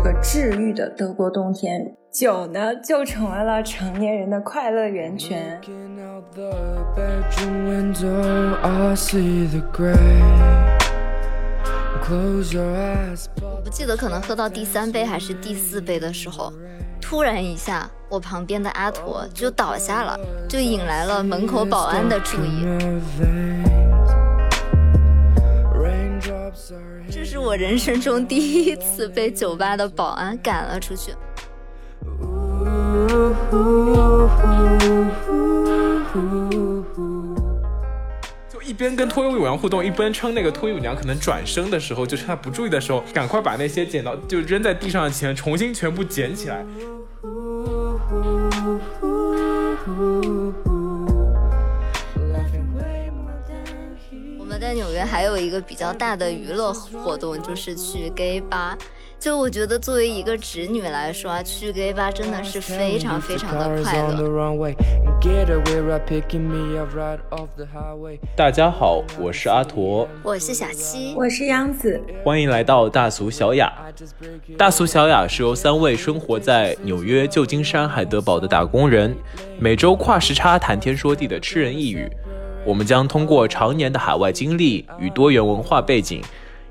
这个治愈的德国冬天，酒呢就成为了成年人的快乐源泉。我不记得可能喝到第三杯还是第四杯的时候，突然一下，我旁边的阿驼就倒下了，就引来了门口保安的注意。这是我人生中第一次被酒吧的保安赶了出去。就一边跟脱衣舞娘互动，一边称那个脱衣舞娘可能转身的时候，就是她不注意的时候，赶快把那些捡到就扔在地上的钱重新全部捡起来。在纽约还有一个比较大的娱乐活动，就是去 gay 吧。就我觉得，作为一个直女来说啊，去 gay 吧真的是非常非常的快乐。大家好，我是阿驼，我是小七，我是杨子，欢迎来到大俗小雅。大俗小雅是由三位生活在纽约、旧金山、海德堡的打工人，每周跨时差谈天说地的吃人一语。我们将通过常年的海外经历与多元文化背景。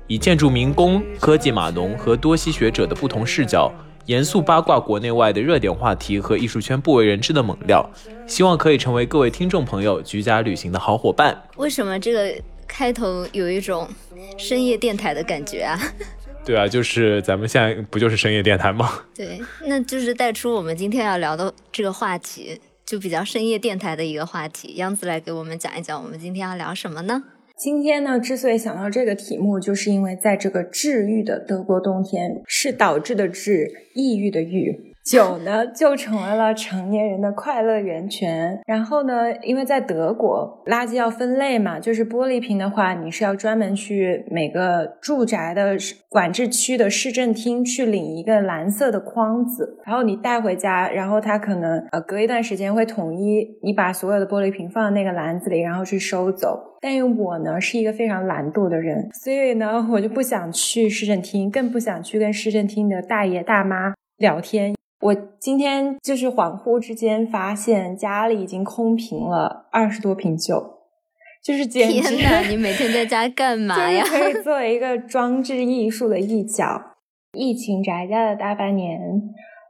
以建筑民工、科技码农和多西学者的不同视角，严肃八卦国内外的热点话题和艺术圈不为人知的猛料，希望可以成为各位听众朋友居家旅行的好伙伴。为什么这个开头有一种深夜电台的感觉啊？对啊，就是咱们现在不就是深夜电台吗？对，那就是带出我们今天要聊的这个话题，就比较深夜电台的一个话题。杨子来给我们讲一讲，我们今天要聊什么呢？今天呢，之所以想到这个题目，就是因为在这个治愈的德国冬天，是导致的治，抑郁的郁。酒呢，就成为了成年人的快乐源泉。然后呢，因为在德国，垃圾要分类嘛，就是玻璃瓶的话，你是要专门去每个住宅的管制区的市政厅去领一个蓝色的筐子，然后你带回家，然后他可能呃隔一段时间会统一，你把所有的玻璃瓶放在那个篮子里，然后去收走。但因为我呢是一个非常懒惰的人，所以呢我就不想去市政厅，更不想去跟市政厅的大爷大妈聊天。我今天就是恍惚之间发现家里已经空瓶了二十多瓶酒，就是简直！天哪，你每天在家干 嘛呀？可以 作为一个装置艺术的一角。疫情宅家的大半年，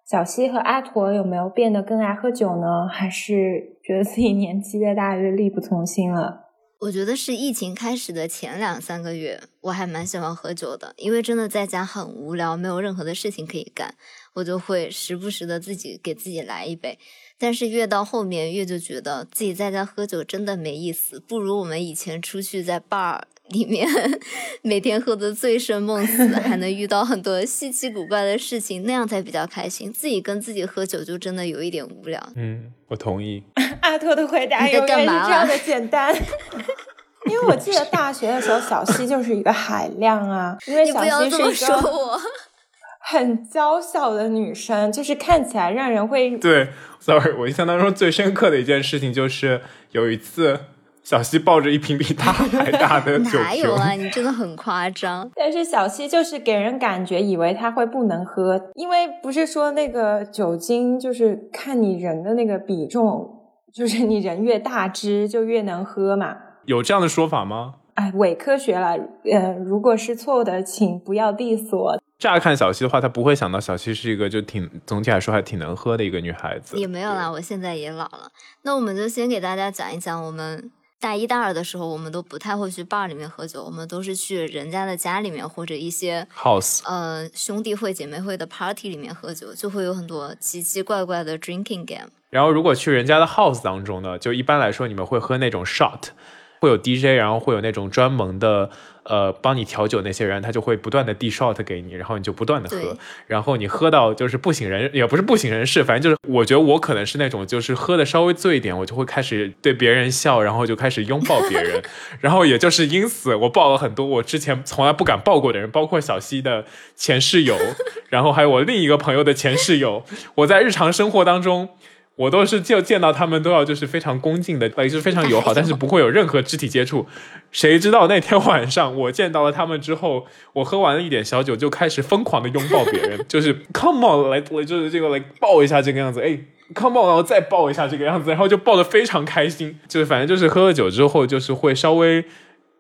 小西和阿驼有没有变得更爱喝酒呢？还是觉得自己年纪越大越力不从心了？我觉得是疫情开始的前两三个月，我还蛮喜欢喝酒的，因为真的在家很无聊，没有任何的事情可以干，我就会时不时的自己给自己来一杯。但是越到后面越就觉得自己在家喝酒真的没意思，不如我们以前出去在 bar 里面 每天喝的醉生梦死，还能遇到很多稀奇古怪的事情，那样才比较开心。自己跟自己喝酒就真的有一点无聊。嗯，我同意。阿拓的回答永远是这样的 简单。因为我记得大学的时候，小西就是一个海量啊。因为小西是一个很娇小的女生，就是看起来让人会对。Sorry，我印象当中最深刻的一件事情就是有一次，小西抱着一瓶比他还大的 酒瓶。哪有啊？你真的很夸张。但是小西就是给人感觉以为他会不能喝，因为不是说那个酒精就是看你人的那个比重，就是你人越大只就越能喝嘛。有这样的说法吗？哎，伪科学了。呃，如果是错误的，请不要 diss 我。乍看小西的话，他不会想到小西是一个就挺总体来说还挺能喝的一个女孩子。也没有啦，我现在也老了。那我们就先给大家讲一讲，我们大一、大二的时候，我们都不太会去 bar 里面喝酒，我们都是去人家的家里面或者一些 house，呃，兄弟会、姐妹会的 party 里面喝酒，就会有很多奇奇怪怪的 drinking game。然后如果去人家的 house 当中呢，就一般来说你们会喝那种 shot。会有 DJ，然后会有那种专门的，呃，帮你调酒那些人，他就会不断的递 shot 给你，然后你就不断的喝，然后你喝到就是不省人，也不是不省人事，反正就是我觉得我可能是那种就是喝的稍微醉一点，我就会开始对别人笑，然后就开始拥抱别人，然后也就是因此我抱了很多我之前从来不敢抱过的人，包括小西的前室友，然后还有我另一个朋友的前室友，我在日常生活当中。我都是就见到他们都要就是非常恭敬的，呃，就是非常友好，但是不会有任何肢体接触。谁知道那天晚上我见到了他们之后，我喝完了一点小酒，就开始疯狂的拥抱别人，就是 come on 来，就是这个来抱一下这个样子，哎，come on，然后再抱一下这个样子，然后就抱得非常开心。就是反正就是喝了酒之后，就是会稍微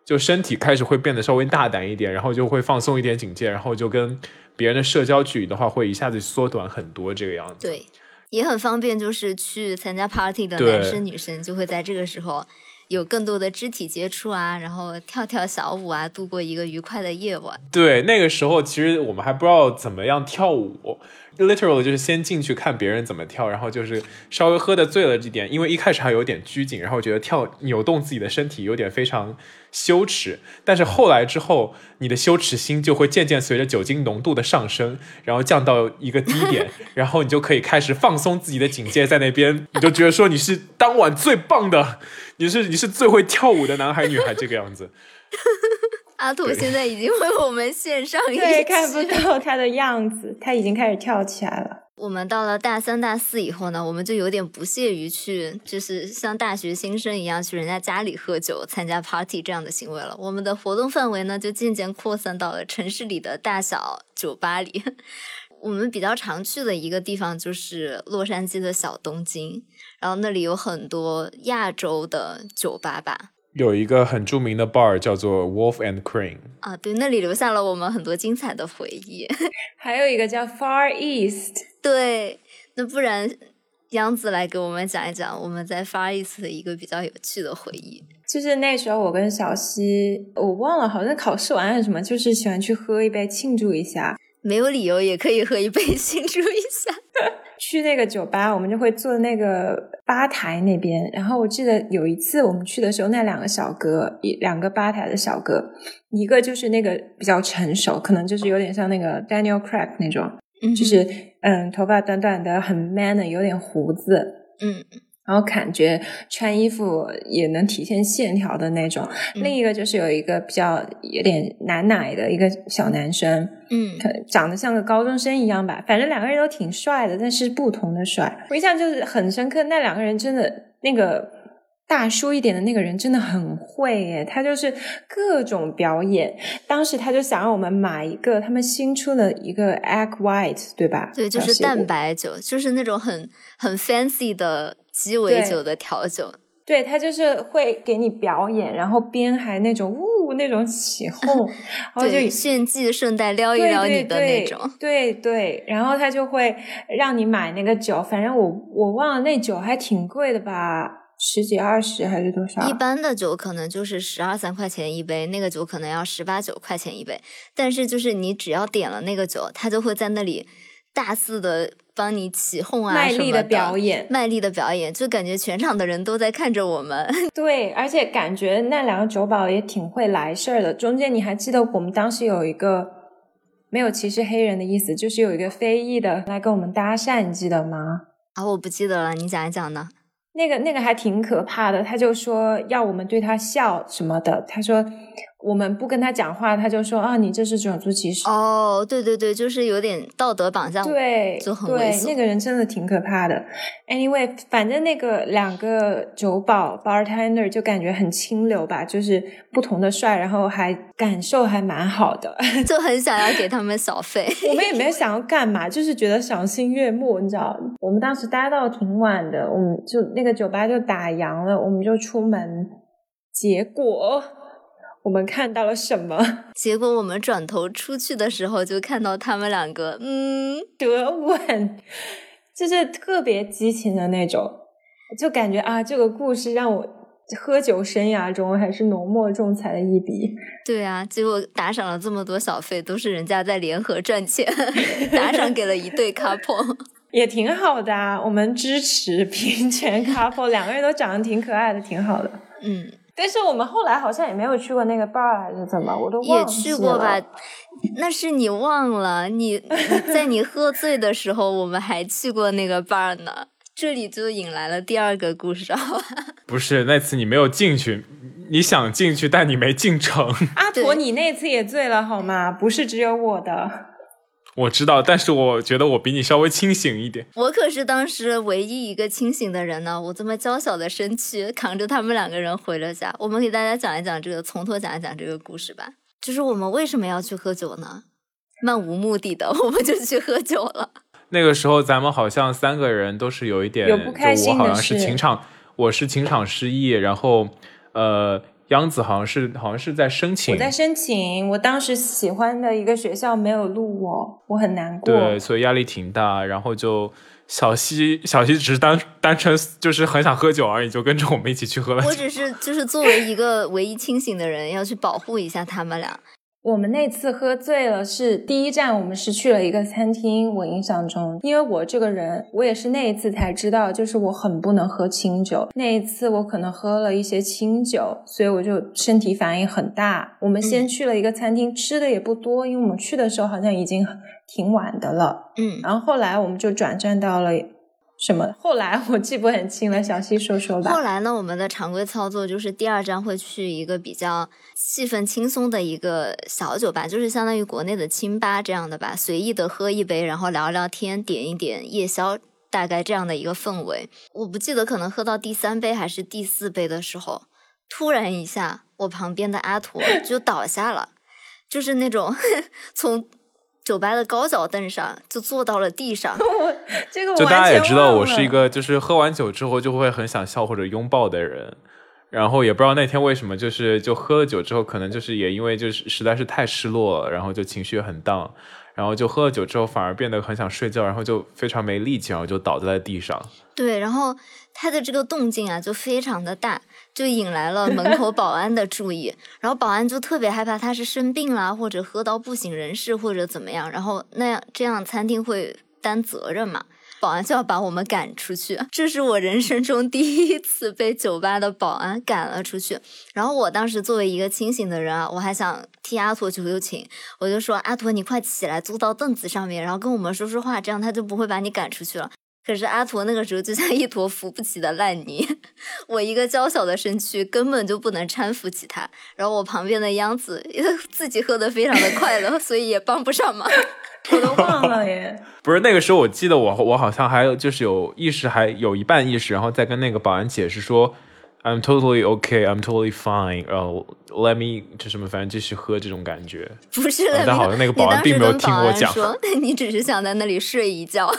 就身体开始会变得稍微大胆一点，然后就会放松一点警戒，然后就跟别人的社交距离的话会一下子缩短很多这个样子。对。也很方便，就是去参加 party 的男生女生就会在这个时候有更多的肢体接触啊，然后跳跳小舞啊，度过一个愉快的夜晚。对，那个时候其实我们还不知道怎么样跳舞。Literally 就是先进去看别人怎么跳，然后就是稍微喝的醉了一点，因为一开始还有点拘谨，然后觉得跳扭动自己的身体有点非常羞耻。但是后来之后，你的羞耻心就会渐渐随着酒精浓度的上升，然后降到一个低点，然后你就可以开始放松自己的警戒，在那边你就觉得说你是当晚最棒的，你是你是最会跳舞的男孩女孩这个样子。阿土现在已经为我们献上一对，看不到他的样子，他已经开始跳起来了。我们到了大三、大四以后呢，我们就有点不屑于去，就是像大学新生一样去人家家里喝酒、参加 party 这样的行为了。我们的活动范围呢，就渐渐扩散到了城市里的大小酒吧里。我们比较常去的一个地方就是洛杉矶的小东京，然后那里有很多亚洲的酒吧吧。有一个很著名的 bar 叫做 Wolf and Crane 啊，对，那里留下了我们很多精彩的回忆。还有一个叫 Far East，对，那不然杨子来给我们讲一讲我们在 Far East 的一个比较有趣的回忆。就是那时候我跟小西，我忘了，好像考试完还是什么，就是喜欢去喝一杯庆祝一下。没有理由也可以喝一杯 庆祝一下。去那个酒吧，我们就会坐那个吧台那边。然后我记得有一次我们去的时候，那两个小哥，一两个吧台的小哥，一个就是那个比较成熟，可能就是有点像那个 Daniel Craig 那种，就是嗯，头发短短的，很 man 的，有点胡子，嗯。然后感觉穿衣服也能体现线条的那种。另一个就是有一个比较有点奶奶的一个小男生，嗯，长得像个高中生一样吧。反正两个人都挺帅的，但是不同的帅。我印象就是很深刻，那两个人真的那个大叔一点的那个人真的很会耶，他就是各种表演。当时他就想让我们买一个他们新出的一个 egg white，对吧？对，就是蛋白酒，就是那种很很 fancy 的。鸡尾酒的调酒，对他就是会给你表演，然后边还那种呜那种起哄，然后就炫技，顺带撩一撩你的那种，对对，然后他就会让你买那个酒，反正我我忘了那酒还挺贵的吧，十几二十还是多少？一般的酒可能就是十二三块钱一杯，那个酒可能要十八九块钱一杯，但是就是你只要点了那个酒，他就会在那里大肆的。帮你起哄啊，卖力的表演，卖力的表演，就感觉全场的人都在看着我们。对，而且感觉那两个酒保也挺会来事儿的。中间你还记得我们当时有一个没有歧视黑人的意思，就是有一个非裔的来跟我们搭讪，你记得吗？啊，我不记得了，你讲一讲呢。那个那个还挺可怕的，他就说要我们对他笑什么的，他说。我们不跟他讲话，他就说啊，你这是种族歧视。哦，对对对，就是有点道德绑架，对，就很猥琐。那个人真的挺可怕的。Anyway，反正那个两个酒保 bartender 就感觉很清流吧，就是不同的帅，然后还感受还蛮好的，就很想要给他们小费。我们也没有想要干嘛，就是觉得赏心悦目，你知道。我们当时待到挺晚的，我们就那个酒吧就打烊了，我们就出门，结果。我们看到了什么？结果我们转头出去的时候，就看到他们两个，嗯，得吻，就是特别激情的那种，就感觉啊，这个故事让我喝酒生涯中还是浓墨重彩的一笔。对啊，结果打赏了这么多小费，都是人家在联合赚钱，打赏给了一对 couple，也挺好的啊。我们支持平权 couple，两个人都长得挺可爱的，挺好的。嗯。但是我们后来好像也没有去过那个 bar 还是怎么，我都忘了也去过吧？那是你忘了？你 在你喝醉的时候，我们还去过那个 bar 呢。这里就引来了第二个故事，好吧？不是那次你没有进去，你想进去，但你没进城。阿婆，你那次也醉了好吗？不是只有我的。我知道，但是我觉得我比你稍微清醒一点。我可是当时唯一一个清醒的人呢，我这么娇小的身躯扛着他们两个人回了家。我们给大家讲一讲这个，从头讲一讲这个故事吧。就是我们为什么要去喝酒呢？漫无目的的，我们就去喝酒了。那个时候咱们好像三个人都是有一点，有不开心我好像是情场，我是情场失意，然后呃。央子好像是好像是在申请，我在申请，我当时喜欢的一个学校没有录我，我很难过。对，所以压力挺大。然后就小西，小西只是单单纯就是很想喝酒而已，就跟着我们一起去喝了。我只是就是作为一个唯一清醒的人，要去保护一下他们俩。我们那次喝醉了，是第一站，我们是去了一个餐厅。我印象中，因为我这个人，我也是那一次才知道，就是我很不能喝清酒。那一次我可能喝了一些清酒，所以我就身体反应很大。我们先去了一个餐厅，吃的也不多，因为我们去的时候好像已经挺晚的了。嗯，然后后来我们就转战到了。什么？后来我记不很清了，小西说说吧。后来呢，我们的常规操作就是第二站会去一个比较气氛轻松的一个小酒吧，就是相当于国内的清吧这样的吧，随意的喝一杯，然后聊聊天，点一点夜宵，大概这样的一个氛围。我不记得可能喝到第三杯还是第四杯的时候，突然一下，我旁边的阿驼就倒下了，就是那种 从。酒吧的高脚凳上就坐到了地上，这个就大家也知道，我是一个就是喝完酒之后就会很想笑或者拥抱的人，然后也不知道那天为什么，就是就喝了酒之后，可能就是也因为就是实在是太失落了，然后就情绪很荡，然后就喝了酒之后反而变得很想睡觉，然后就非常没力气，然后就倒在了地上。对，然后他的这个动静啊就非常的大。就引来了门口保安的注意，然后保安就特别害怕他是生病啦，或者喝到不省人事，或者怎么样，然后那样这样餐厅会担责任嘛？保安就要把我们赶出去。这是我人生中第一次被酒吧的保安赶了出去。然后我当时作为一个清醒的人啊，我还想替阿驼求求情，我就说阿驼你快起来坐到凳子上面，然后跟我们说说话，这样他就不会把你赶出去了。可是阿驼那个时候就像一坨扶不起的烂泥，我一个娇小的身躯根本就不能搀扶起他。然后我旁边的央子 自己喝的非常的快乐，所以也帮不上忙。我都忘了耶。不是那个时候，我记得我我好像还有就是有意识，还有一半意识，然后再跟那个保安解释说，I'm totally okay, I'm totally fine。然后 Let me 就什么，反正继续喝这种感觉。不是，但好像那个保安并没有听我讲，你只是想在那里睡一觉。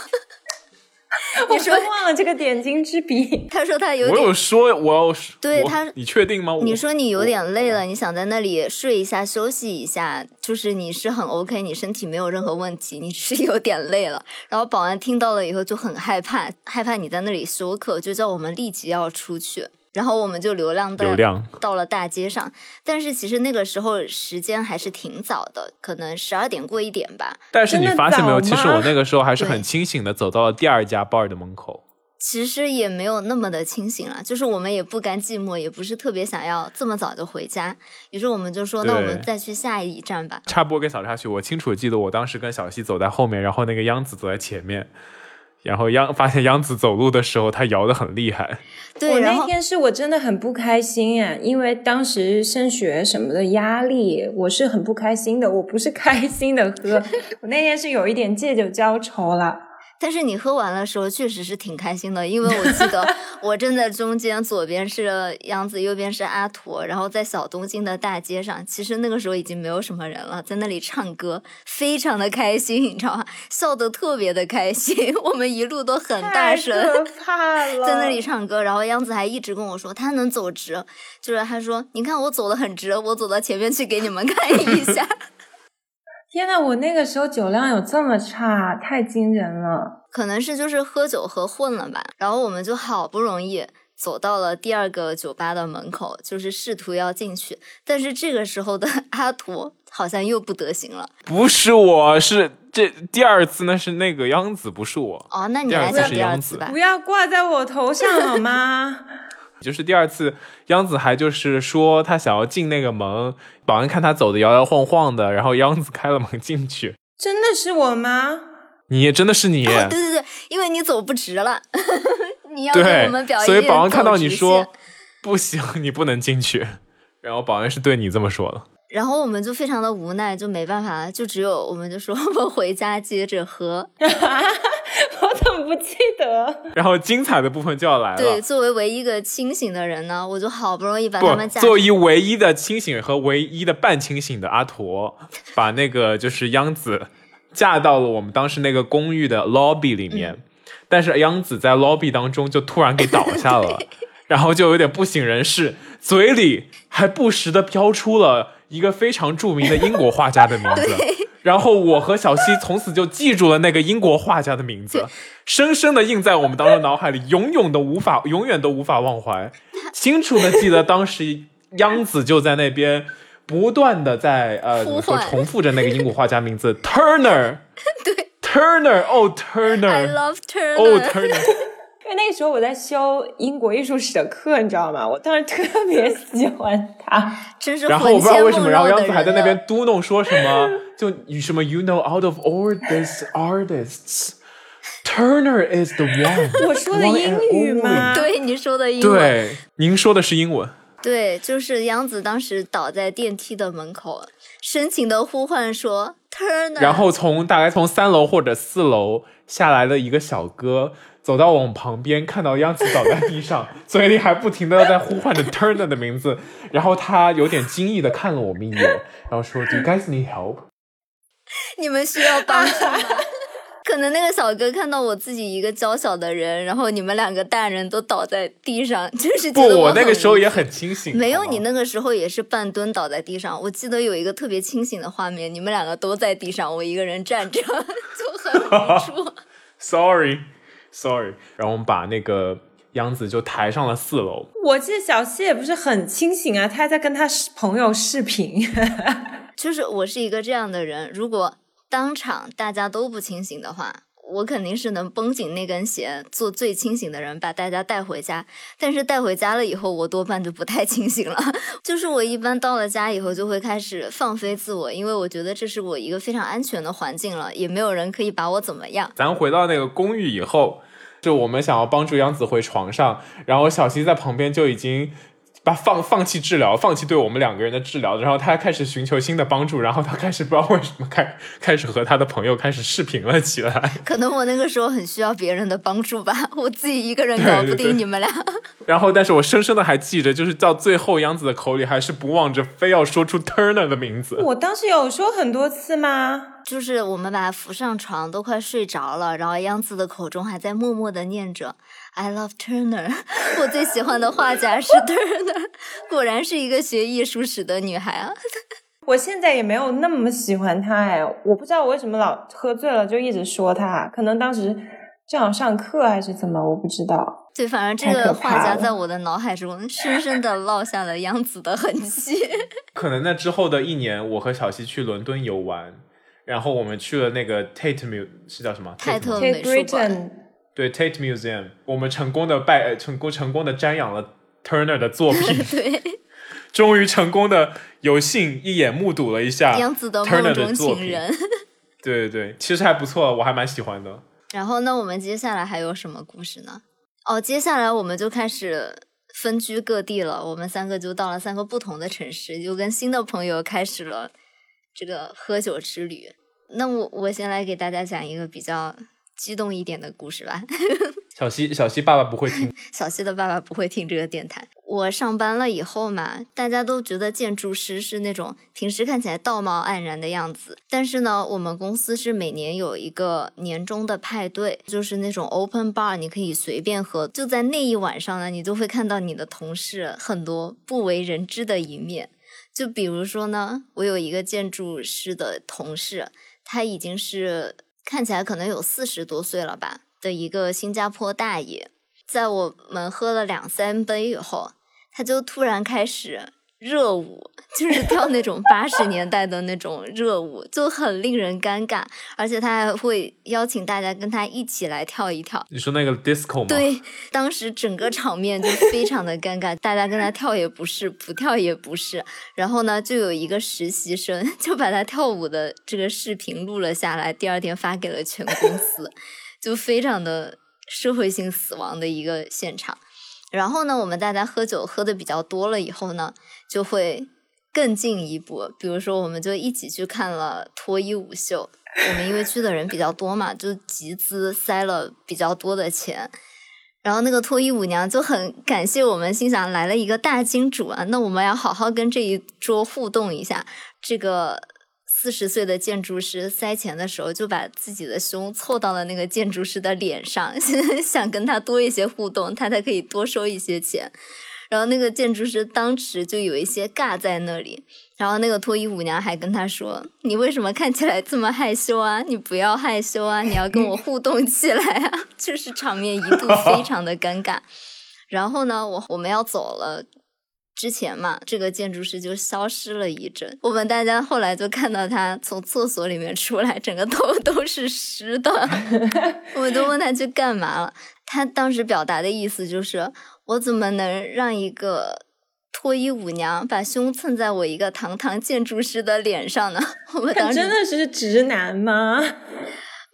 你说忘了这个点睛之笔。他说他有点，我有说我要对他，你确定吗？你说你有点累了，你想在那里睡一下休息一下，就是你是很 OK，你身体没有任何问题，你是有点累了。然后保安听到了以后就很害怕，害怕你在那里休克，就叫我们立即要出去。然后我们就流浪到到了大街上，但是其实那个时候时间还是挺早的，可能十二点过一点吧。但是你发现没有，其实我那个时候还是很清醒的，走到了第二家 bar 的门口。其实也没有那么的清醒了，就是我们也不甘寂寞，也不是特别想要这么早就回家，于是我们就说，那我们再去下一站吧。插播给小插曲，我清楚记得我当时跟小西走在后面，然后那个央子走在前面。然后央发现央子走路的时候，他摇的很厉害。对，我那天是我真的很不开心啊，因为当时升学什么的压力，我是很不开心的。我不是开心的喝，我那天是有一点借酒浇愁了。但是你喝完的时候确实是挺开心的，因为我记得 我站在中间，左边是杨子，右边是阿驼，然后在小东京的大街上，其实那个时候已经没有什么人了，在那里唱歌，非常的开心，你知道吗？笑得特别的开心，我们一路都很大声，在那里唱歌，然后杨子还一直跟我说他能走直，就是他说你看我走的很直，我走到前面去给你们看一下。天呐，我那个时候酒量有这么差，太惊人了。可能是就是喝酒喝混了吧。然后我们就好不容易走到了第二个酒吧的门口，就是试图要进去。但是这个时候的 阿图好像又不得行了。不是我，是这第二次，那是那个央子，不是我。哦，那你来讲第二次吧。不要挂在我头上好吗？就是第二次，央子还就是说他想要进那个门，保安看他走的摇摇晃晃的，然后央子开了门进去。真的是我吗？你真的是你？对对对，因为你走不直了，你要给我们表演。所以保安看到你说不行，你不能进去。然后保安是对你这么说的。然后我们就非常的无奈，就没办法，就只有我们就说我们回家接着喝。我怎么不记得？然后精彩的部分就要来了。对，作为唯一一个清醒的人呢，我就好不容易把他们，架作为唯一的清醒和唯一的半清醒的阿驼，把那个就是央子架到了我们当时那个公寓的 lobby 里面，嗯但是央子在 lobby 当中就突然给倒下了，然后就有点不省人事，嘴里还不时的飘出了一个非常著名的英国画家的名字。然后我和小西从此就记住了那个英国画家的名字，深深的印在我们当中脑海里，永远都无法，永远都无法忘怀。清楚的记得当时央子就在那边不断的在呃怎么说重复着那个英国画家名字 Turner，对，Turner，哦 I Turner，love Turner，、哦 Turner，因为那个时候我在修英国艺术史的课，你知道吗？我当时特别喜欢他。真是然后我不知道为什么，然后梦绕的人央子还在那啊边嘟哝说什么，就什么 You know out of all these artists。Turner is the one。我说的英语吗？对你说的英文，对，您说的是英文。对，就是杨子当时倒在电梯的门口，深情的呼唤说 Turner，然后从大概从三楼或者四楼下来的一个小哥，走到我们旁边，看到央子倒在地上，嘴里还不停的在呼唤着 Turner 的名字，然后他有点惊异的看了我们一眼，然后说 Do you guys need help？你们需要帮助吗？可能那个小哥看到我自己一个娇小的人，然后你们两个大人都倒在地上，就是不我那个时候也很清醒。没有，你那个时候也是半蹲倒在地上。我记得有一个特别清醒的画面，你们两个都在地上，我一个人站着，就很无助。Sorry Sorry，然后我们把那个央子就抬上了四楼。我记得小西也不是很清醒啊，他还在跟他朋友视频。就是我是一个这样的人，如果当场大家都不清醒的话，我肯定是能绷紧那根弦，做最清醒的人，把大家带回家。但是带回家了以后，我多半就不太清醒了。就是我一般到了家以后，就会开始放飞自我，因为我觉得这是我一个非常安全的环境了，也没有人可以把我怎么样。咱回到那个公寓以后，就我们想要帮助杨紫回床上，然后小西在旁边就已经把放放弃治疗，放弃对我们两个人的治疗，然后他开始寻求新的帮助，然后他开始不知道为什么开开始和他的朋友开始视频了起来，可能我那个时候很需要别人的帮助吧，我自己一个人搞不定你们俩。然后但是我深深的还记着，就是到最后央子的口里还是不忘着非要说出 Turner 的名字。我当时有说很多次吗？就是我们把他扶上床，都快睡着了，然后央子的口中还在默默的念着 “I love Turner”，我最喜欢的画家是 Turner，果然是一个学艺术史的女孩啊。我现在也没有那么喜欢他哎，我不知道我为什么老喝醉了就一直说他，可能当时正好上课还是怎么，我不知道。对，反正这个画家在我的脑海中深深的烙下了杨子的痕迹。可能那之后的一年，我和小西去伦敦游玩，然后我们去了那个 Tate Mu 是叫什么？泰 Tate 特 Mu- 美 Tate 术馆 Britain，对 Tate Museum，我们成功的拜呃成功成功的瞻仰了 Turner 的作品，对，终于成功的有幸一眼目睹了一下央子的 Turner 的梦中作品。情人。对对 对，其实还不错，我还蛮喜欢的。然后呢，我们接下来还有什么故事呢？哦，接下来我们就开始分居各地了。我们三个就到了三个不同的城市，就跟新的朋友开始了这个喝酒之旅。那我我先来给大家讲一个比较激动一点的故事吧。小西小西爸爸不会听，小西的爸爸不会听这个电台。我上班了以后嘛，大家都觉得建筑师是那种平时看起来道貌岸然的样子，但是呢，我们公司是每年有一个年终的派对，就是那种 open bar，你可以随便喝。就在那一晚上呢，你就会看到你的同事很多不为人知的一面。就比如说呢，我有一个建筑师的同事，他已经是看起来可能有四十多岁了吧的一个新加坡大爷，在我们喝了两三杯以后，他就突然开始热舞，就是跳那种八十年代的那种热舞，就很令人尴尬，而且他还会邀请大家跟他一起来跳一跳。你说那个 disco 吗？，对，当时整个场面就非常的尴尬，大家跟他跳也不是，不跳也不是。然后呢，就有一个实习生 就把他跳舞的这个视频录了下来，第二天发给了全公司，就非常的社会性死亡的一个现场。然后呢，我们大家喝酒喝的比较多了以后呢，就会更进一步，比如说，我们就一起去看了脱衣舞秀。我们因为去的人比较多嘛，就集资塞了比较多的钱。然后那个脱衣舞娘就很感谢我们，心想来了一个大金主啊，那我们要好好跟这一桌互动一下。这个四十岁的建筑师塞钱的时候，就把自己的胸凑到了那个建筑师的脸上，想跟他多一些互动，他才可以多收一些钱。然后那个建筑师当时就有一些尬在那里，然后那个脱衣舞娘还跟他说：“你为什么看起来这么害羞啊？你不要害羞啊，你要跟我互动起来啊！” 就是场面一度非常的尴尬。然后呢，我我们要走了之前嘛，这个建筑师就消失了一阵。我们大家后来就看到他从厕所里面出来，整个头 都是湿的。我们都问他去干嘛了，他当时表达的意思就是。我怎么能让一个脱衣舞娘把胸蹭在我一个堂堂建筑师的脸上呢？我们当时真的是直男吗？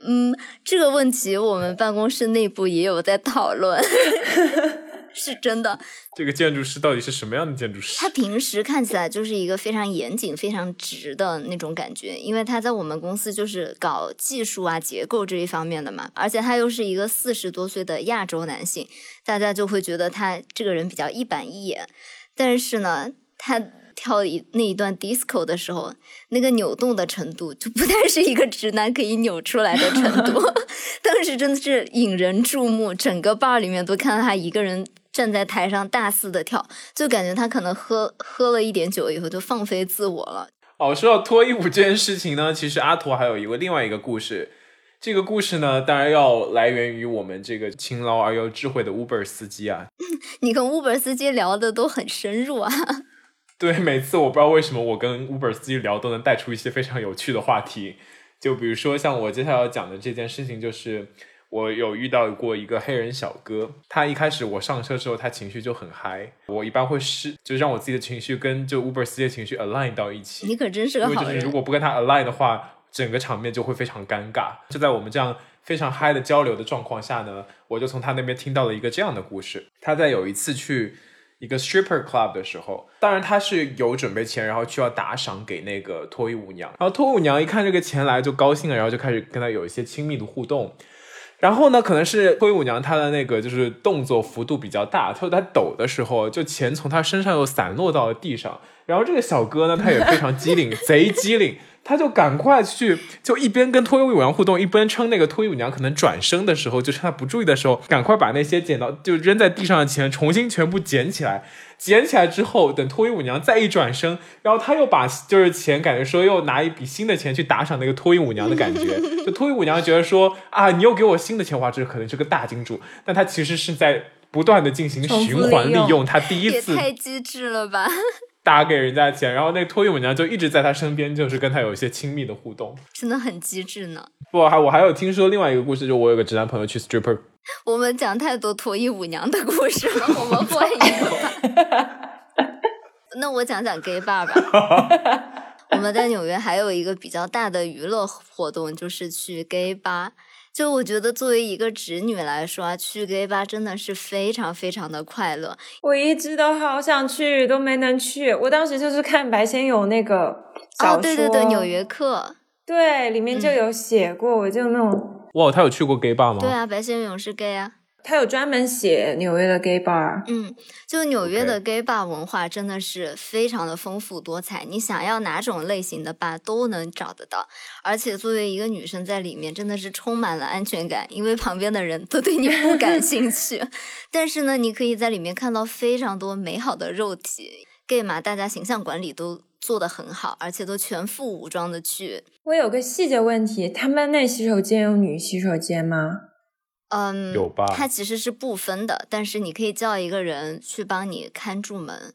嗯，这个问题我们办公室内部也有在讨论。是真的，这个建筑师到底是什么样的建筑师？他平时看起来就是一个非常严谨、非常直的那种感觉，因为他在我们公司就是搞技术啊、结构这一方面的嘛，而且他又是一个四十多岁的亚洲男性，大家就会觉得他这个人比较一板一眼。但是呢，他跳一那一段 disco 的时候，那个扭动的程度就不太是一个直男可以扭出来的程度，当时真的是引人注目，整个 bar 里面都看到他一个人。站在台上大肆的跳，就感觉他可能喝喝了一点酒以后就放飞自我了。哦，说到脱衣舞这件事情呢，其实阿图还有一个另外一个故事。这个故事呢，当然要来源于我们这个勤劳而又智慧的 Uber 司机啊。你跟 Uber 司机聊的都很深入啊。对，每次我不知道为什么我跟 Uber 司机聊都能带出一些非常有趣的话题。就比如说像我接下来要讲的这件事情，就是。我有遇到过一个黑人小哥，他一开始我上车之后，他情绪就很嗨。我一般会是就让我自己的情绪跟就 Uber 司机的情绪 align 到一起。你可真是个好人。如果不跟他 align 的话，整个场面就会非常尴尬。就在我们这样非常嗨的交流的状况下呢，我就从他那边听到了一个这样的故事。他在有一次去一个 stripper club 的时候，当然他是有准备钱，然后需要打赏给那个脱衣舞娘。然后脱衣舞娘一看这个钱来就高兴了，然后就开始跟他有一些亲密的互动。然后呢，可能是脱衣舞娘她的那个就是动作幅度比较大，她说她抖的时候，就钱从她身上又散落到了地上。然后这个小哥呢，他也非常机灵，贼机灵，他就赶快去，就一边跟脱衣舞娘互动，一边称那个脱衣舞娘可能转身的时候，就趁他不注意的时候，赶快把那些捡到就扔在地上的钱重新全部捡起来。捡起来之后，等脱衣舞娘再一转身，然后他又把就是钱，感觉说又拿一笔新的钱去打赏那个脱衣舞娘的感觉。就脱衣舞娘觉得说啊，你又给我新的钱，花，这可能是个大金主。但他其实是在不断的进行循环利用。他第一次太机智了吧？打给人家钱，然后那脱衣舞娘就一直在他身边，就是跟他有一些亲密的互动，真的很机智呢。不，还我还有听说另外一个故事，就我有个直男朋友去 stripper。我们讲太多脱衣舞娘的故事了，我们换一个。那我讲讲 gay bar 吧。我们在纽约还有一个比较大的娱乐活动，就是去 gay bar。就我觉得作为一个直女来说啊，去 gay bar 真的是非常非常的快乐。我一直都好想去，都没能去。我当时就是看白先勇那个小说，对对对，《纽约客》，对，里面就有写过，我就那种。哇，他有去过 gay bar 吗？对啊，白先勇是 gay 啊。他有专门写纽约的 gay bar，嗯，就纽约的 gay bar 文化真的是非常的丰富多彩，你想要哪种类型的 bar 都能找得到，而且作为一个女生在里面真的是充满了安全感，因为旁边的人都对你不感兴趣，但是呢，你可以在里面看到非常多美好的肉体，gay 嘛，大家形象管理都做得很好，而且都全副武装的去。我有个细节问题，他们那洗手间有女洗手间吗？嗯，有吧？它其实是不分的，但是你可以叫一个人去帮你看住门，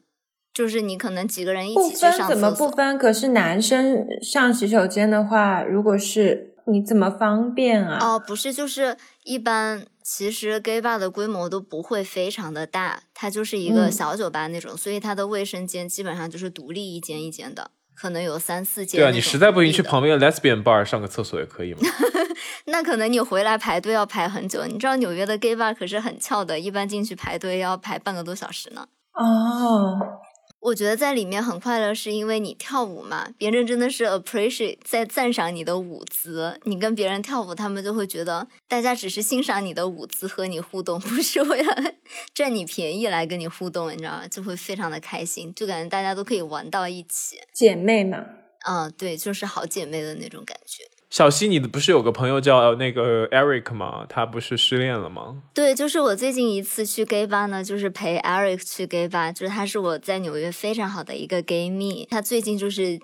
就是你可能几个人一起去上厕所。怎么不分？可是男生上洗手间的话，如果是你怎么方便啊？哦，不是，就是一般其实 gay bar 的规模都不会非常的大，它就是一个小酒吧那种，所以它的卫生间基本上就是独立一间一间的。可能有三四间。对啊，你实在不行去旁边的 lesbian bar 上个厕所也可以嘛？那可能你回来排队要排很久。你知道纽约的 gay bar 可是很翘的，一般进去排队要排半个多小时呢。哦，我觉得在里面很快乐，是因为你跳舞嘛，别人真的是 appreciate 在赞赏你的舞姿。你跟别人跳舞，他们就会觉得大家只是欣赏你的舞姿和你互动，不是为了占你便宜来跟你互动，你知道吗？就会非常的开心，就感觉大家都可以玩到一起，姐妹嘛。嗯，对，就是好姐妹的那种感觉。小溪，你不是有个朋友叫那个 Eric 吗？他不是失恋了吗？对，就是我最近一次去 gay 吧呢，就是陪 Eric 去 gay 吧，就是他是我在纽约非常好的一个 gay 蜜，他最近就是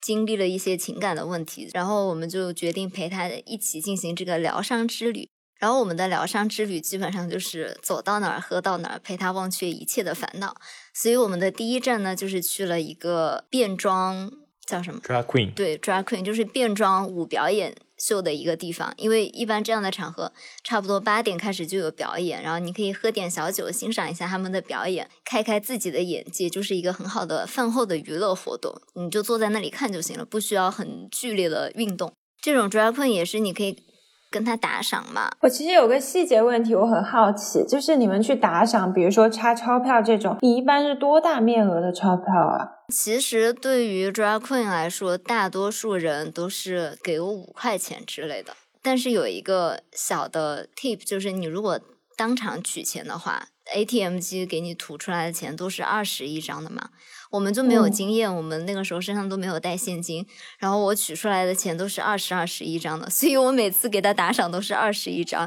经历了一些情感的问题，然后我们就决定陪他一起进行这个疗伤之旅。然后我们的疗伤之旅基本上就是走到哪儿喝到哪儿，陪他忘却一切的烦恼。所以我们的第一站呢，就是去了一个变装。叫什么？Drag Queen。对，Drag Queen 就是变装舞表演秀的一个地方。因为一般这样的场合，差不多八点开始就有表演，然后你可以喝点小酒，欣赏一下他们的表演，开开自己的眼界，就是一个很好的饭后的娱乐活动。你就坐在那里看就行了，不需要很剧烈的运动。这种 Drag Queen 也是你可以。跟他打赏嘛？我其实有个细节问题，我很好奇，就是你们去打赏，比如说插钞票这种，你一般是多大面额的钞票啊？其实对于 drag queen 来说，大多数人都是给我五块钱之类的。但是有一个小的 tip，就是你如果当场取钱的话，ATM 机给你吐出来的钱都是二十一张的嘛。我们就没有经验，我们那个时候身上都没有带现金，然后我取出来的钱都是二十二十一张的，所以我每次给他打赏都是二十一张。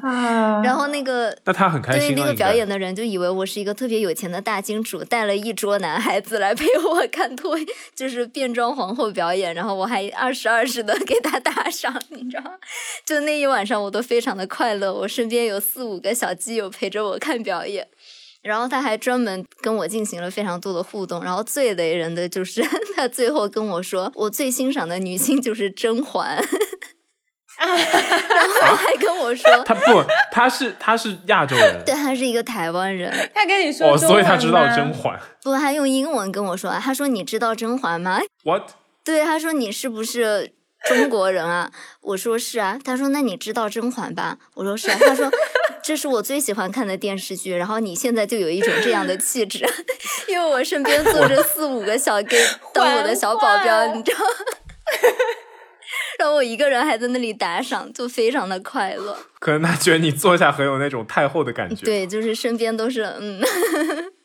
然后那个那他很开心，对那个表演的人就以为我是一个特别有钱的大金主，带了一桌男孩子来陪我看脱，就是变装皇后表演，然后我还二十二十的给他打赏，你知道吗？就那一晚上我都非常的快乐，我身边有四五个小基友陪着我看表演。然后他还专门跟我进行了非常多的互动，然后最雷人的就是 他最后跟我说，我最欣赏的女星就是甄嬛，然后还跟我说，他不，他是他是亚洲人，对，他是一个台湾人，他跟你说，哦，所以他知道甄嬛，不，他用英文跟我说，他说你知道甄嬛吗？What？对，他说你是不是？中国人啊，我说是啊，他说那你知道甄嬛吧？我说是啊，他说这是我最喜欢看的电视剧，然后你现在就有一种这样的气质，因为我身边坐着四五个小 gay 当我的小保镖，你知道，然后我一个人还在那里打赏，就非常的快乐。可能他觉得你坐下很有那种太后的感觉，对，就是身边都是嗯。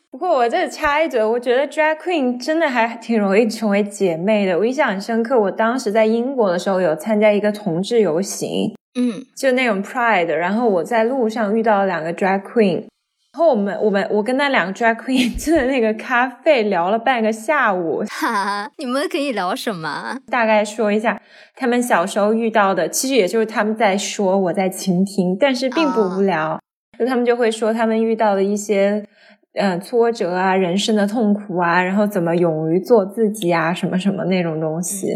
不过我这插一嘴，我觉得 drag queen 真的还挺容易成为姐妹的。我印象很深刻，我当时在英国的时候有参加一个同志游行，嗯，就那种 pride，然后我在路上遇到了两个 drag queen，然后我们我们我跟那两个 drag queen 在那个咖啡聊了半个下午。哈，你们可以聊什么？大概说一下他们小时候遇到的，其实也就是他们在说，我在倾听，但是并不无聊。就他们就会说他们遇到的一些。嗯，挫折啊，人生的痛苦啊，然后怎么勇于做自己啊，什么什么那种东西。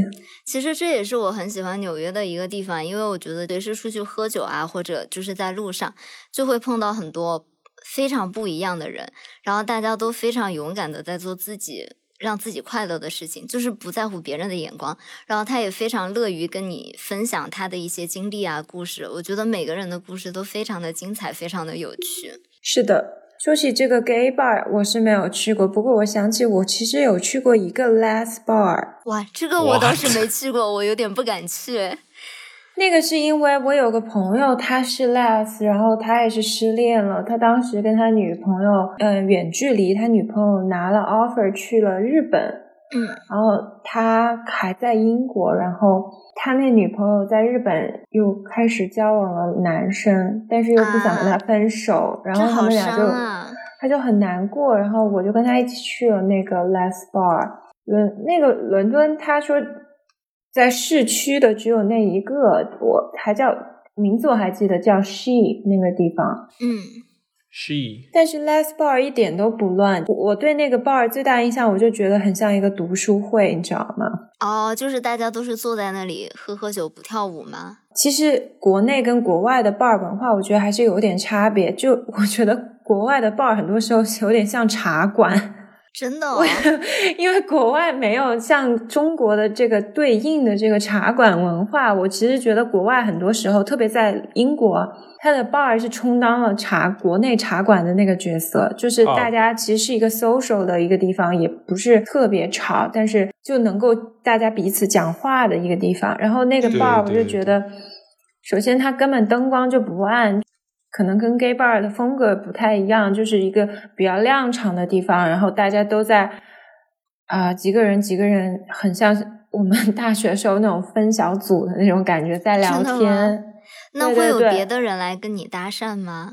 其实这也是我很喜欢纽约的一个地方，因为我觉得随时出去喝酒啊，或者就是在路上，就会碰到很多非常不一样的人，然后大家都非常勇敢的在做自己让自己快乐的事情，就是不在乎别人的眼光。然后他也非常乐于跟你分享他的一些经历啊、故事。我觉得每个人的故事都非常的精彩，非常的有趣。是的。说起这个 gay bar，我是没有去过。不过我想起我其实有去过一个 les bar。哇，这个我倒是没去过，我有点不敢去。那个是因为我有个朋友，他是 les，然后他也是失恋了。他当时跟他女朋友，嗯，远距离，他女朋友拿了 offer 去了日本。嗯，然后他还在英国，然后他那女朋友在日本又开始交往了男生，但是又不想跟他分手，然后他们俩就他就很难过，然后我就跟他一起去了那个 Les Bar，伦那个伦敦，他说在市区的只有那一个，我还叫名字我还记得叫 She 那个地方，嗯。She，但是 Les Bar 一点都不乱。我对那个 bar 最大印象，我就觉得很像一个读书会，你知道吗？哦，就是大家都是坐在那里喝喝酒不跳舞吗？其实国内跟国外的 bar 文化，我觉得还是有点差别。就我觉得国外的 bar 很多时候有点像茶馆。真的哦，因为国外没有像中国的这个对应的这个茶馆文化。我其实觉得国外很多时候，特别在英国，它的 bar 是充当了茶国内茶馆的那个角色，就是大家其实是一个 social 的一个地方，也不是特别吵，但是就能够大家彼此讲话的一个地方。然后那个 bar 我就觉得，首先它根本灯光就不暗。可能跟 gay bar 的风格不太一样，就是一个比较亮场的地方，然后大家都在啊几个人几个人，很像我们 大学时候那种分小组的那种感觉，在聊天。那会有别的人来跟你搭讪吗？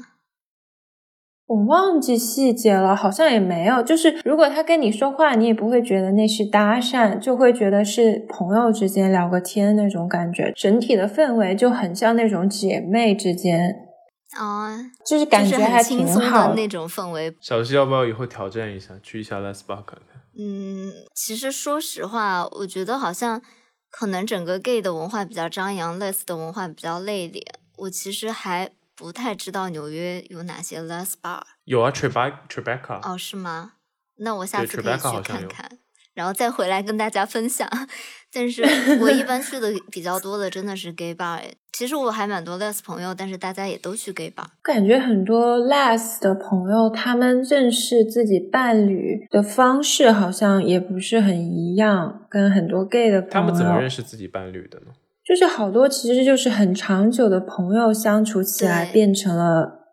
我忘记细节了，好像也没有。就是如果他跟你说话，你也不会觉得那是搭讪，就会觉得是朋友之间聊个天那种感觉。整体的氛围就很像那种姐妹之间。哦，就是感觉还挺好的那种氛围。小溪要不要以后挑战一下，去一下 Les Bar 看看？嗯，其实说实话，我觉得好像可能整个 gay 的文化比较张扬，Les 的文化比较内敛。我其实还不太知道纽约有哪些 Les Bar。有啊，Tribeca。哦，是吗？那我下次可以去看看。然后再回来跟大家分享，但是 我一般去的比较多的真的是 gay bar。其实我还蛮多 les 朋友，但是大家也都去 gay bar。感觉很多 les 的朋友，他们认识自己伴侣的方式好像也不是很一样，跟很多 gay 的朋友。他们怎么认识自己伴侣的呢？就是好多其实就是很长久的朋友相处起来变成了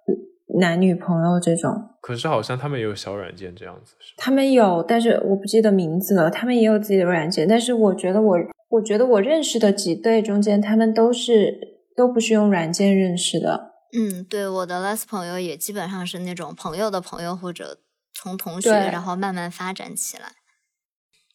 男女朋友这种。可是好像他们也有小软件这样子，他们有，但是我不记得名字了。他们也有自己的软件，但是我觉得我，我觉得我认识的几对中间，他们都是都不是用软件认识的。嗯，对，我的 less 朋友也基本上是那种朋友的朋友，或者从同学然后慢慢发展起来。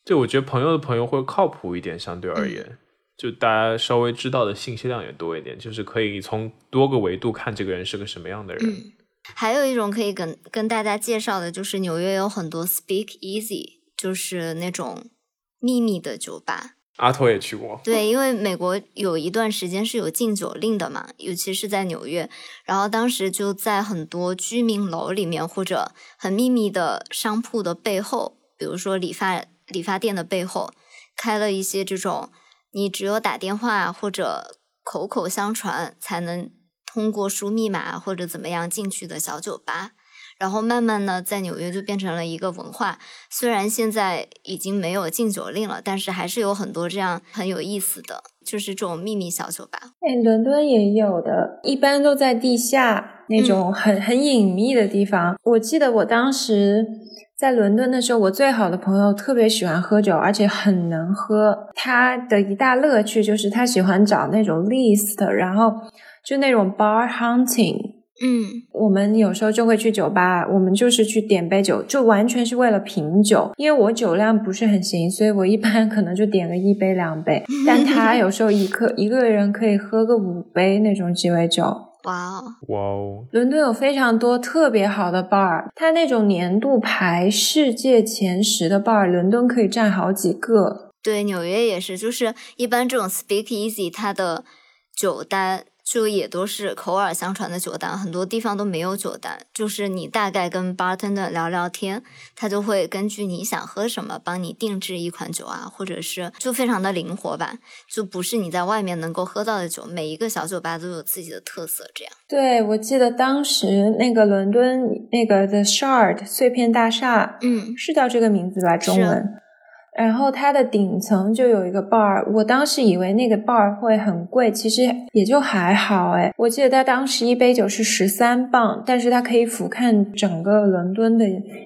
对，我觉得朋友的朋友会靠谱一点，相对而言，就大家稍微知道的信息量也多一点，就是可以从多个维度看这个人是个什么样的人。还有一种可以跟跟大家介绍的，就是纽约有很多 Speak Easy，就是那种秘密的酒吧。阿头也去过。对，因为美国有一段时间是有禁酒令的嘛，尤其是在纽约。然后当时就在很多居民楼里面，或者很秘密的商铺的背后，比如说理发理发店的背后，开了一些这种你只有打电话或者口口相传才能。通过输密码或者怎么样进去的小酒吧，然后慢慢呢，在纽约就变成了一个文化。虽然现在已经没有禁酒令了，但是还是有很多这样很有意思的，就是这种秘密小酒吧。哎，伦敦也有的，一般都在地下那种很很隐秘的地方。我记得我当时在伦敦的时候，我最好的朋友特别喜欢喝酒，而且很能喝。他的一大乐趣就是他喜欢找那种 list，然后。就那种 bar hunting，嗯，我们有时候就会去酒吧，我们就是去点杯酒，就完全是为了品酒。因为我酒量不是很行，所以我一般 可能就点个一杯两杯，但他有时候一个一个人可以喝个五杯那种鸡尾酒。哇哦，哇哦！伦敦有非常多特别好的 bar，它那种年度排世界前十的 bar，伦敦可以占好几个。对，纽约也是，就是一般这种 Speak Easy，它的酒单。就也都是口耳相传的酒单，很多地方都没有酒单。就是你大概跟 bartender 聊聊天，他就会根据你想喝什么帮你定制一款酒啊，或者是就非常的灵活吧，就不是你在外面能够喝到的酒。每一个小酒吧都有自己的特色，这样。对，我记得当时那个伦敦那个 The Shard 碎片大厦，嗯，是叫这个名字吧？中文。然后它的顶层就有一个 bar，我当时以为那个 bar 会很贵，其实也就还好哎。我记得它当时一杯酒是十三磅，但是它可以俯瞰整个伦敦的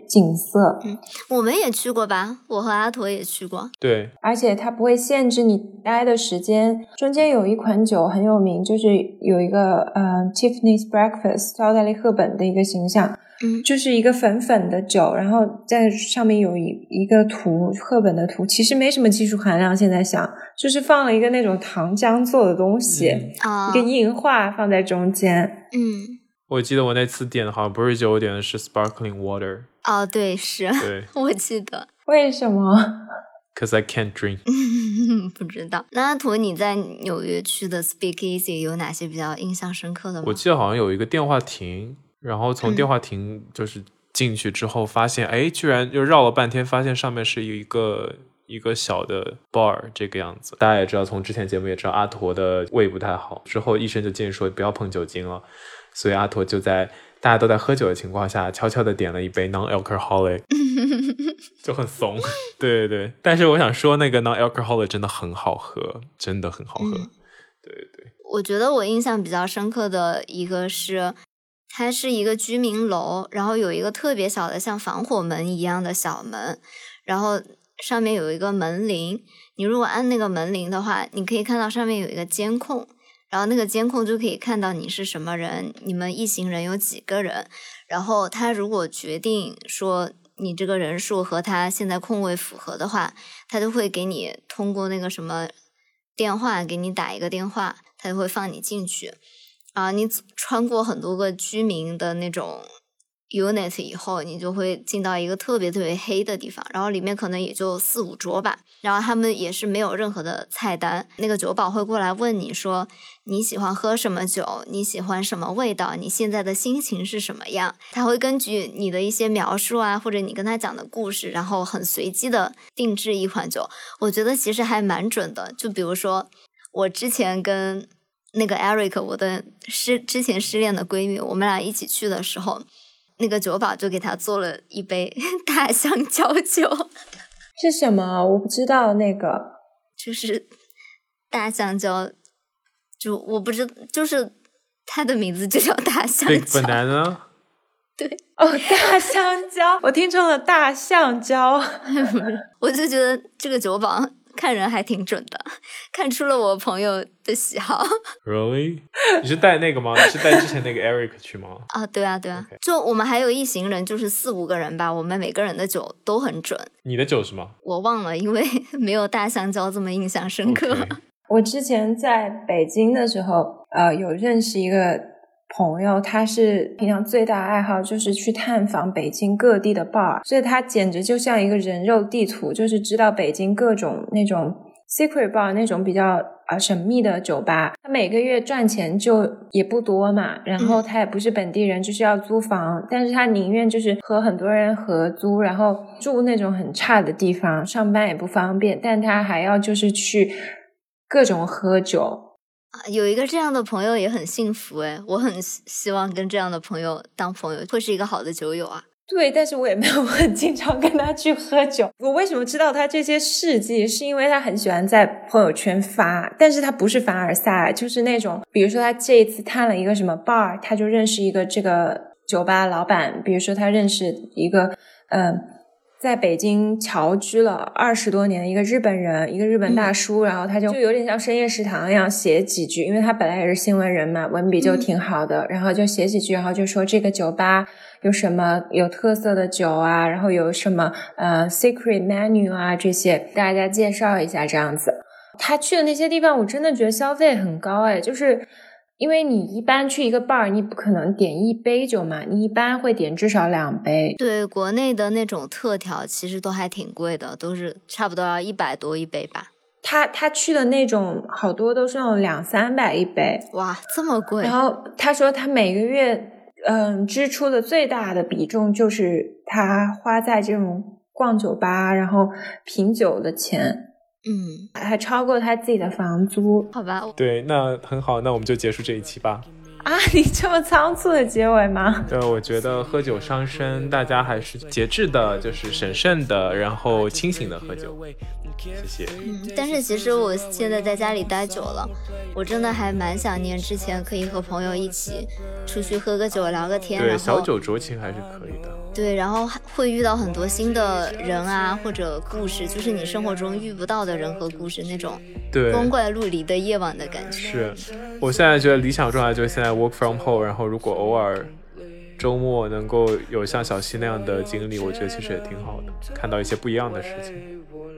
景色。嗯，我们也去过吧，我和阿驼也去过。对，而且它不会限制你待的时间。中间有一款酒很有名，就是有一个呃 Tiffany's Breakfast，奥黛丽·赫本的一个形象。嗯，就是一个粉粉的酒，然后在上面有一一个图，赫本的图，其实没什么技术含量。现在想，就是放了一个那种糖浆做的东西，一个硬化放在中间。嗯，我记得我那次点的好像不是酒，我点的是 sparkling water。哦，对，是，对，我记得。为什么？Cause I can't drink。不知道。那图，你在纽约去的 Speakeasy 有哪些比较印象深刻的吗？我记得好像有一个电话亭。然后从电话亭就是进去之后发现，哎，居然就绕了半天，发现上面是一个一个小的 bar 这个样子。大家也知道，从之前节目也知道，阿驼的胃不太好，之后医生就建议说不要碰酒精了，所以阿驼就在大家都在喝酒的情况下，悄悄的点了一杯 non-alcoholic，就很怂。对对对，但是我想说，那个 non-alcoholic 真的很好喝，真的很好喝。对对，我觉得我印象比较深刻的一个是，它是一个居民楼，然后有一个特别小的像防火门一样的小门，然后上面有一个门铃。你如果按那个门铃的话，你可以看到上面有一个监控，然后那个监控就可以看到你是什么人，你们一行人有几个人。然后他如果决定说你这个人数和他现在空位符合的话，他就会给你通过那个什么电话给你打一个电话，他就会放你进去。啊，你穿过很多个居民的那种 unit 以后，你就会进到一个特别特别黑的地方，然后里面可能也就四五桌吧，然后他们也是没有任何的菜单，那个酒保会过来问你说你喜欢喝什么酒，你喜欢什么味道，你现在的心情是什么样，他会根据你的一些描述啊，或者你跟他讲的故事，然后很随机的定制一款酒，我觉得其实还蛮准的，就比如说我之前跟。那个 Eric，我的失之前失恋的闺蜜，我们俩一起去的时候，那个酒保就给她做了一杯 大香蕉酒，是什么？我不知道那个，就是大香蕉，就我不知，就是它的名字就叫大香蕉。banana。对，哦，大香蕉，我听成了大橡胶。我就觉得这个酒保看人还挺准的，看出了我朋友的喜好 Really？你是带那个吗？你是带之前那个 Eric 去吗？啊。对啊，对啊就我们还有一行人，就是四五个人吧，我们每个人的酒都很准。你的酒是吗？我忘了，因为 没有大香蕉这么印象深刻。我之前在北京的时候，呃，有认识一个朋友，他是平常最大的爱好就是去探访北京各地的 bar，所以他简直就像一个人肉地图，就是知道北京各种那种 secret bar 那种比较啊神秘的酒吧。他每个月赚钱就也不多嘛，然后他也不是本地人，就是要租房，但是他宁愿就是和很多人合租，然后住那种很差的地方，上班也不方便，但他还要就是去各种喝酒。有一个这样的朋友也很幸福诶，我很希希望跟这样的朋友当朋友，会是一个好的酒友啊。对，但是我也没有 很经常跟他去喝酒。我为什么知道他这些事迹？是因为他很喜欢在朋友圈发，但是他不是凡尔赛，就是那种，比如说他这一次探了一个什么 bar，他就认识一个这个酒吧老板，比如说他认识一个，嗯、在北京侨居了二十多年的一个日本人，一个日本大叔，然后他就就有点像深夜食堂一样写几句，因为他本来也是新闻人嘛，文笔就挺好的，然后就写几句，然后就说这个酒吧有什么有特色的酒啊，然后有什么呃 secret menu 啊这些，大家介绍一下这样子。他去的那些地方，我真的觉得消费很高哎，就是因为你一般去一个 bar，你不可能点一杯酒嘛，你一般会点至少两杯。对，国内的那种特调其实都还挺贵的，都是差不多要一百多一杯吧。他他去的那种好多都是那种两三百一杯，哇，这么贵然！后他说他每个月嗯支出的最大的比重就是他花在这种逛酒吧然后品酒的钱，嗯，还超过他自己的房租好吧，对，那很好，那我们就结束这一期吧。啊！你这么仓促的结尾吗？对，我觉得喝酒伤身，大家还是节制的，就是审慎的，然后清醒的喝酒。谢谢。嗯，但是其实我现在在家里待久了，我真的还蛮想念之前可以和朋友一起出去喝个酒、聊个天，对，小酒酌情还是可以的。对，然后还会遇到很多新的人啊，或者故事，就是你生活中遇不到的人和故事，那种对，光怪陆离的夜晚的感觉。是，我现在觉得理想状态就是现在 work from home，然后如果偶尔周末能够有像小溪那样的经历，我觉得其实也挺好的，看到一些不一样的事情。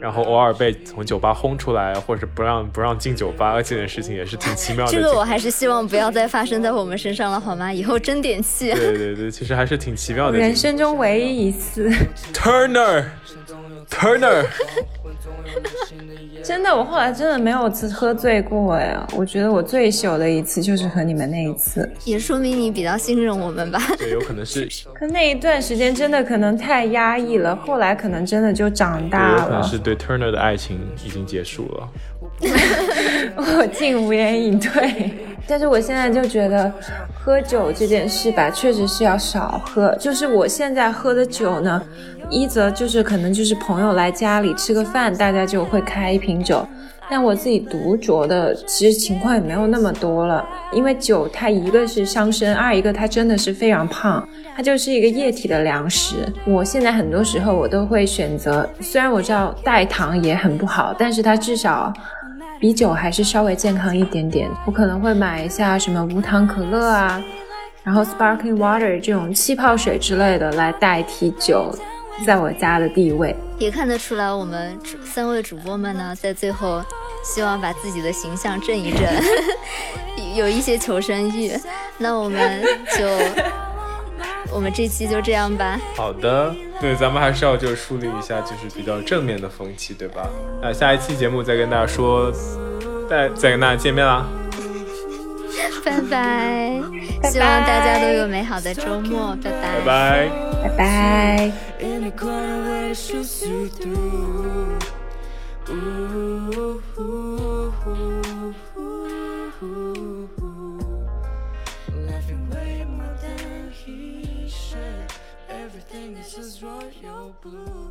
然后偶尔被从酒吧轰出来，或者是不让不让进酒吧，这件事情也是挺奇妙的。这个我还是希望不要再发生在我们身上了，好吗？以后争点气。对对对，其实还是挺奇妙的。人生中唯一一次。Turner Turner 真的，我后来真的没有次喝醉过哎。我觉得我最糗的一次就是和你们那一次，也说明你比较信任我们吧？对，有可能是。可那一段时间真的可能太压抑了，后来可能真的就长大了。有可能是对 Turner 的爱情已经结束了。我竟无言以对。但是我现在就觉得，喝酒这件事吧，确实是要少喝。就是我现在喝的酒呢。一则就是可能就是朋友来家里吃个饭，大家就会开一瓶酒。但我自己独酌的，其实情况也没有那么多了。因为酒它一个是伤身，二一个它真的是非常胖，它就是一个液体的粮食。我现在很多时候我都会选择，虽然我知道代糖也很不好，但是它至少比酒还是稍微健康一点点。我可能会买一下什么无糖可乐啊，然后 sparkling water 这种气泡水之类的来代替酒。在我家的地位，也看得出来，我们三位主播们呢，在最后希望把自己的形象正一正，有一些求生欲。那我们就，我们这期就这样吧。好的，对，咱们还是要就树立一下就是比较正面的风气，对吧？那下一期节目再跟大家说，再再跟大家见面啦。拜拜，希望大家都有美好的周末，拜拜，拜拜，拜拜。destroy your blue